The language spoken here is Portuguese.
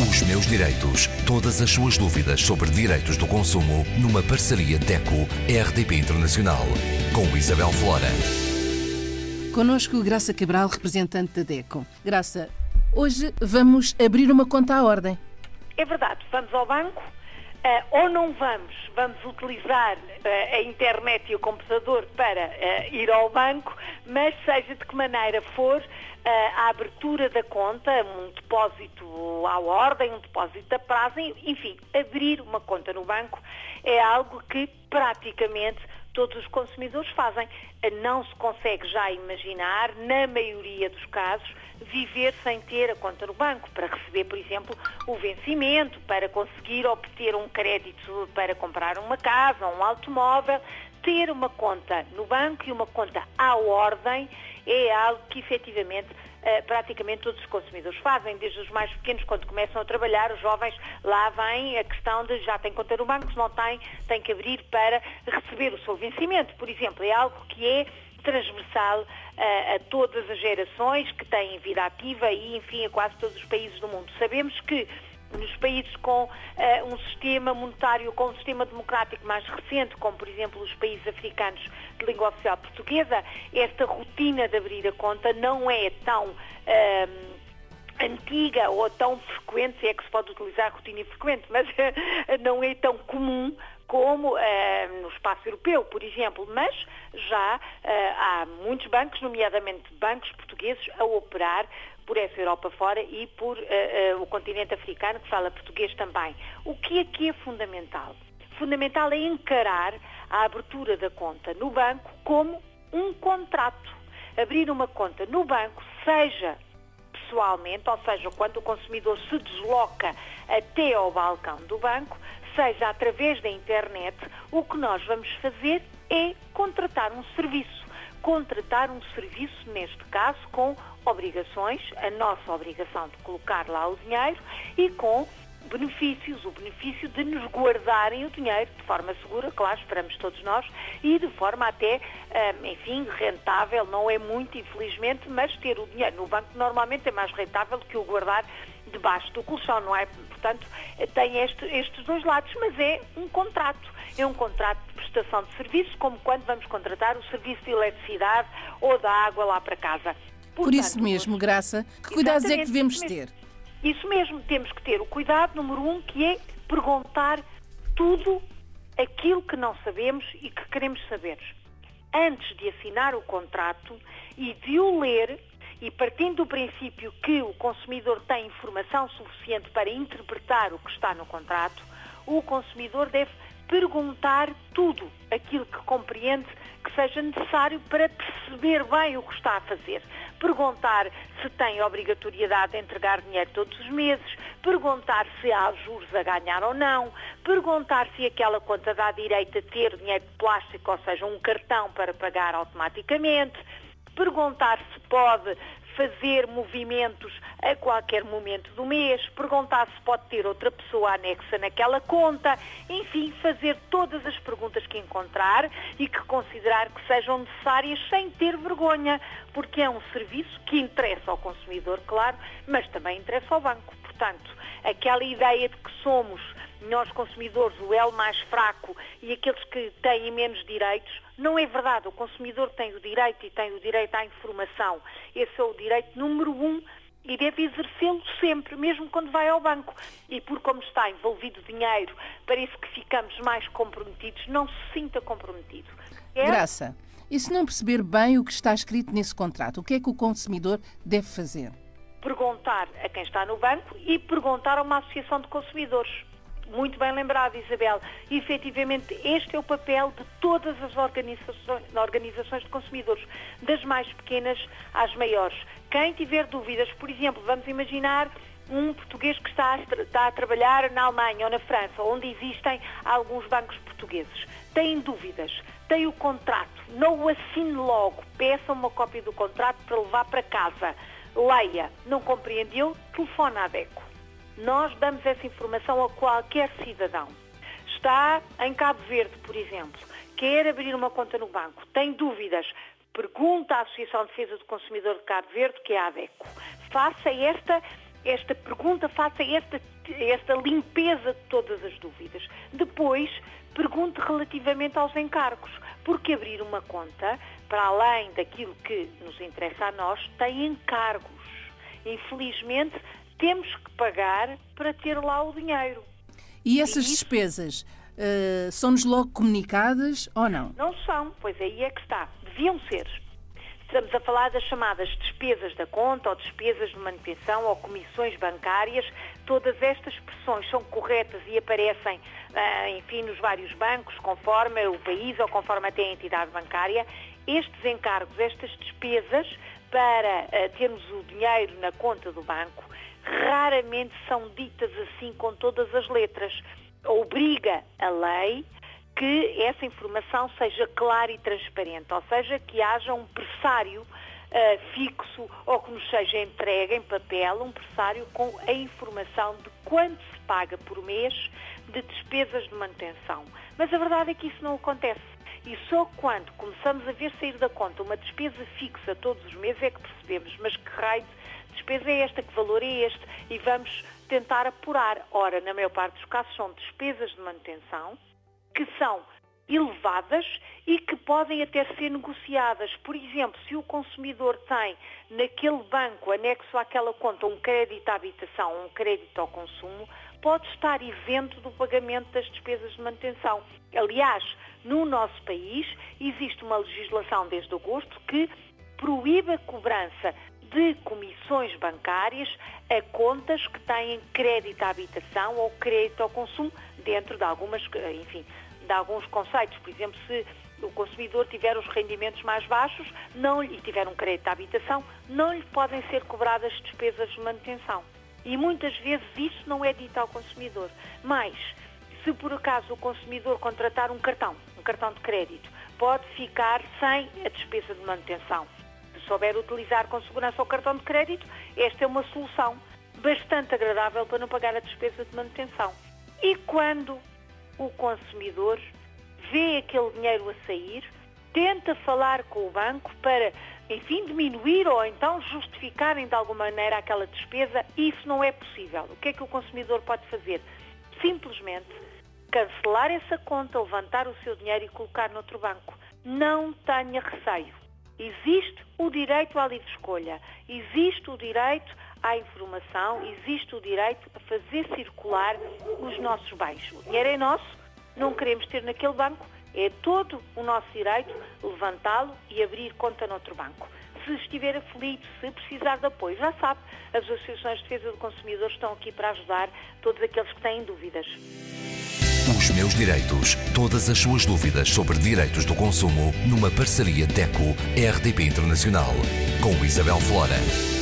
Os meus direitos. Todas as suas dúvidas sobre direitos do consumo numa parceria DECO-RDP Internacional. Com Isabel Flora. Conosco Graça Cabral, representante da DECO. Graça, hoje vamos abrir uma conta à ordem. É verdade, vamos ao banco Uh, ou não vamos, vamos utilizar uh, a internet e o computador para uh, ir ao banco, mas seja de que maneira for, a abertura da conta, um depósito à ordem, um depósito a prazo, enfim, abrir uma conta no banco é algo que praticamente todos os consumidores fazem. Não se consegue já imaginar, na maioria dos casos, viver sem ter a conta no banco, para receber, por exemplo, o vencimento, para conseguir obter um crédito para comprar uma casa, um automóvel. Ter uma conta no banco e uma conta à ordem é algo que efetivamente Uh, praticamente todos os consumidores fazem, desde os mais pequenos, quando começam a trabalhar, os jovens, lá vem a questão de já tem conta no banco, se não tem, tem que abrir para receber o seu vencimento, por exemplo. É algo que é transversal a, a todas as gerações que têm vida ativa e, enfim, a quase todos os países do mundo. Sabemos que nos países com uh, um sistema monetário, com um sistema democrático mais recente, como por exemplo os países africanos de língua oficial portuguesa, esta rotina de abrir a conta não é tão uh, antiga ou tão frequente, se é que se pode utilizar rotina frequente, mas não é tão comum como eh, no espaço europeu, por exemplo, mas já eh, há muitos bancos, nomeadamente bancos portugueses, a operar por essa Europa fora e por eh, o continente africano, que fala português também. O que aqui é fundamental? Fundamental é encarar a abertura da conta no banco como um contrato. Abrir uma conta no banco, seja pessoalmente, ou seja, quando o consumidor se desloca até ao balcão do banco, seja através da internet, o que nós vamos fazer é contratar um serviço. Contratar um serviço, neste caso, com obrigações, a nossa obrigação de colocar lá o dinheiro e com benefícios, o benefício de nos guardarem o dinheiro de forma segura, claro, esperamos todos nós, e de forma até, hum, enfim, rentável, não é muito, infelizmente, mas ter o dinheiro no banco normalmente é mais rentável do que o guardar debaixo do colchão, não é? Portanto, tem este, estes dois lados, mas é um contrato. É um contrato de prestação de serviço, como quando vamos contratar o serviço de eletricidade ou da água lá para casa. Portanto, Por isso mesmo, Graça, que cuidados é que devemos ter? Isso mesmo, temos que ter o cuidado número um, que é perguntar tudo aquilo que não sabemos e que queremos saber. Antes de assinar o contrato e de o ler, e partindo do princípio que o consumidor tem informação suficiente para interpretar o que está no contrato, o consumidor deve perguntar tudo aquilo que compreende que seja necessário para perceber bem o que está a fazer. Perguntar se tem obrigatoriedade de entregar dinheiro todos os meses, perguntar se há juros a ganhar ou não, perguntar se aquela conta dá direito a ter dinheiro de plástico, ou seja, um cartão para pagar automaticamente, perguntar se pode fazer movimentos a qualquer momento do mês, perguntar se pode ter outra pessoa anexa naquela conta, enfim, fazer todas as perguntas que encontrar e que considerar que sejam necessárias sem ter vergonha, porque é um serviço que interessa ao consumidor, claro, mas também interessa ao banco. Portanto, aquela ideia de que somos nós consumidores o elo mais fraco e aqueles que têm menos direitos, não é verdade. O consumidor tem o direito e tem o direito à informação. Esse é o direito número um e deve exercê-lo sempre, mesmo quando vai ao banco. E por como está envolvido dinheiro, parece que ficamos mais comprometidos. Não se sinta comprometido. É? Graça, e se não perceber bem o que está escrito nesse contrato, o que é que o consumidor deve fazer? Perguntar a quem está no banco e perguntar a uma associação de consumidores muito bem lembrado, Isabel. E, efetivamente, este é o papel de todas as organizações, organizações de consumidores, das mais pequenas às maiores. Quem tiver dúvidas, por exemplo, vamos imaginar um português que está a, está a, trabalhar na Alemanha ou na França, onde existem alguns bancos portugueses. Tem dúvidas, tem o contrato, não o assine logo, peça uma cópia do contrato para levar para casa. Leia, não compreendeu? Telefone à DECO. Nós damos essa informação a qualquer cidadão. Está em Cabo Verde, por exemplo, quer abrir uma conta no banco, tem dúvidas, pergunta à Associação de Defesa do Consumidor de Cabo Verde, que é a ADECO. Faça esta esta pergunta, faça esta, esta limpeza de todas as dúvidas. Depois, pergunte relativamente aos encargos, porque abrir uma conta, para além daquilo que nos interessa a nós, tem encargos. Infelizmente, temos que pagar para ter lá o dinheiro. E essas e despesas uh, são-nos logo comunicadas ou não? Não são, pois aí é que está. Deviam ser. Estamos a falar das chamadas despesas da conta ou despesas de manutenção ou comissões bancárias. Todas estas expressões são corretas e aparecem, ah, enfim, nos vários bancos, conforme o país ou conforme até a entidade bancária. Estes encargos, estas despesas para ah, termos o dinheiro na conta do banco, raramente são ditas assim com todas as letras. Obriga a lei que essa informação seja clara e transparente, ou seja, que haja um pressário uh, fixo ou que nos seja entregue em papel um pressário com a informação de quanto se paga por mês de despesas de manutenção. Mas a verdade é que isso não acontece. E só quando começamos a ver sair da conta uma despesa fixa todos os meses é que percebemos, mas que raio de despesa é esta, que valor é este, e vamos tentar apurar. Ora, na maior parte dos casos são despesas de manutenção, que são elevadas e que podem até ser negociadas. Por exemplo, se o consumidor tem naquele banco, anexo àquela conta, um crédito à habitação, um crédito ao consumo, pode estar isento do pagamento das despesas de manutenção. Aliás, no nosso país existe uma legislação desde agosto que proíbe a cobrança de comissões bancárias a contas que têm crédito à habitação ou crédito ao consumo dentro de algumas, enfim, de alguns conceitos. Por exemplo, se o consumidor tiver os rendimentos mais baixos não, e tiver um crédito à habitação, não lhe podem ser cobradas despesas de manutenção. E muitas vezes isso não é dito ao consumidor. Mas, se por acaso o consumidor contratar um cartão, um cartão de crédito, pode ficar sem a despesa de manutenção souber utilizar com segurança o cartão de crédito, esta é uma solução bastante agradável para não pagar a despesa de manutenção. E quando o consumidor vê aquele dinheiro a sair, tenta falar com o banco para, enfim, diminuir ou então justificarem de alguma maneira aquela despesa, isso não é possível. O que é que o consumidor pode fazer? Simplesmente cancelar essa conta, levantar o seu dinheiro e colocar noutro banco. Não tenha receio. Existe o direito à livre escolha, existe o direito à informação, existe o direito a fazer circular os nossos bens. O dinheiro é nosso, não queremos ter naquele banco, é todo o nosso direito levantá-lo e abrir conta noutro banco. Se estiver aflito, se precisar de apoio, já sabe, as associações de defesa do consumidor estão aqui para ajudar todos aqueles que têm dúvidas. Os meus direitos. Todas as suas dúvidas sobre direitos do consumo numa parceria DECO-RDP Internacional com Isabel Flora.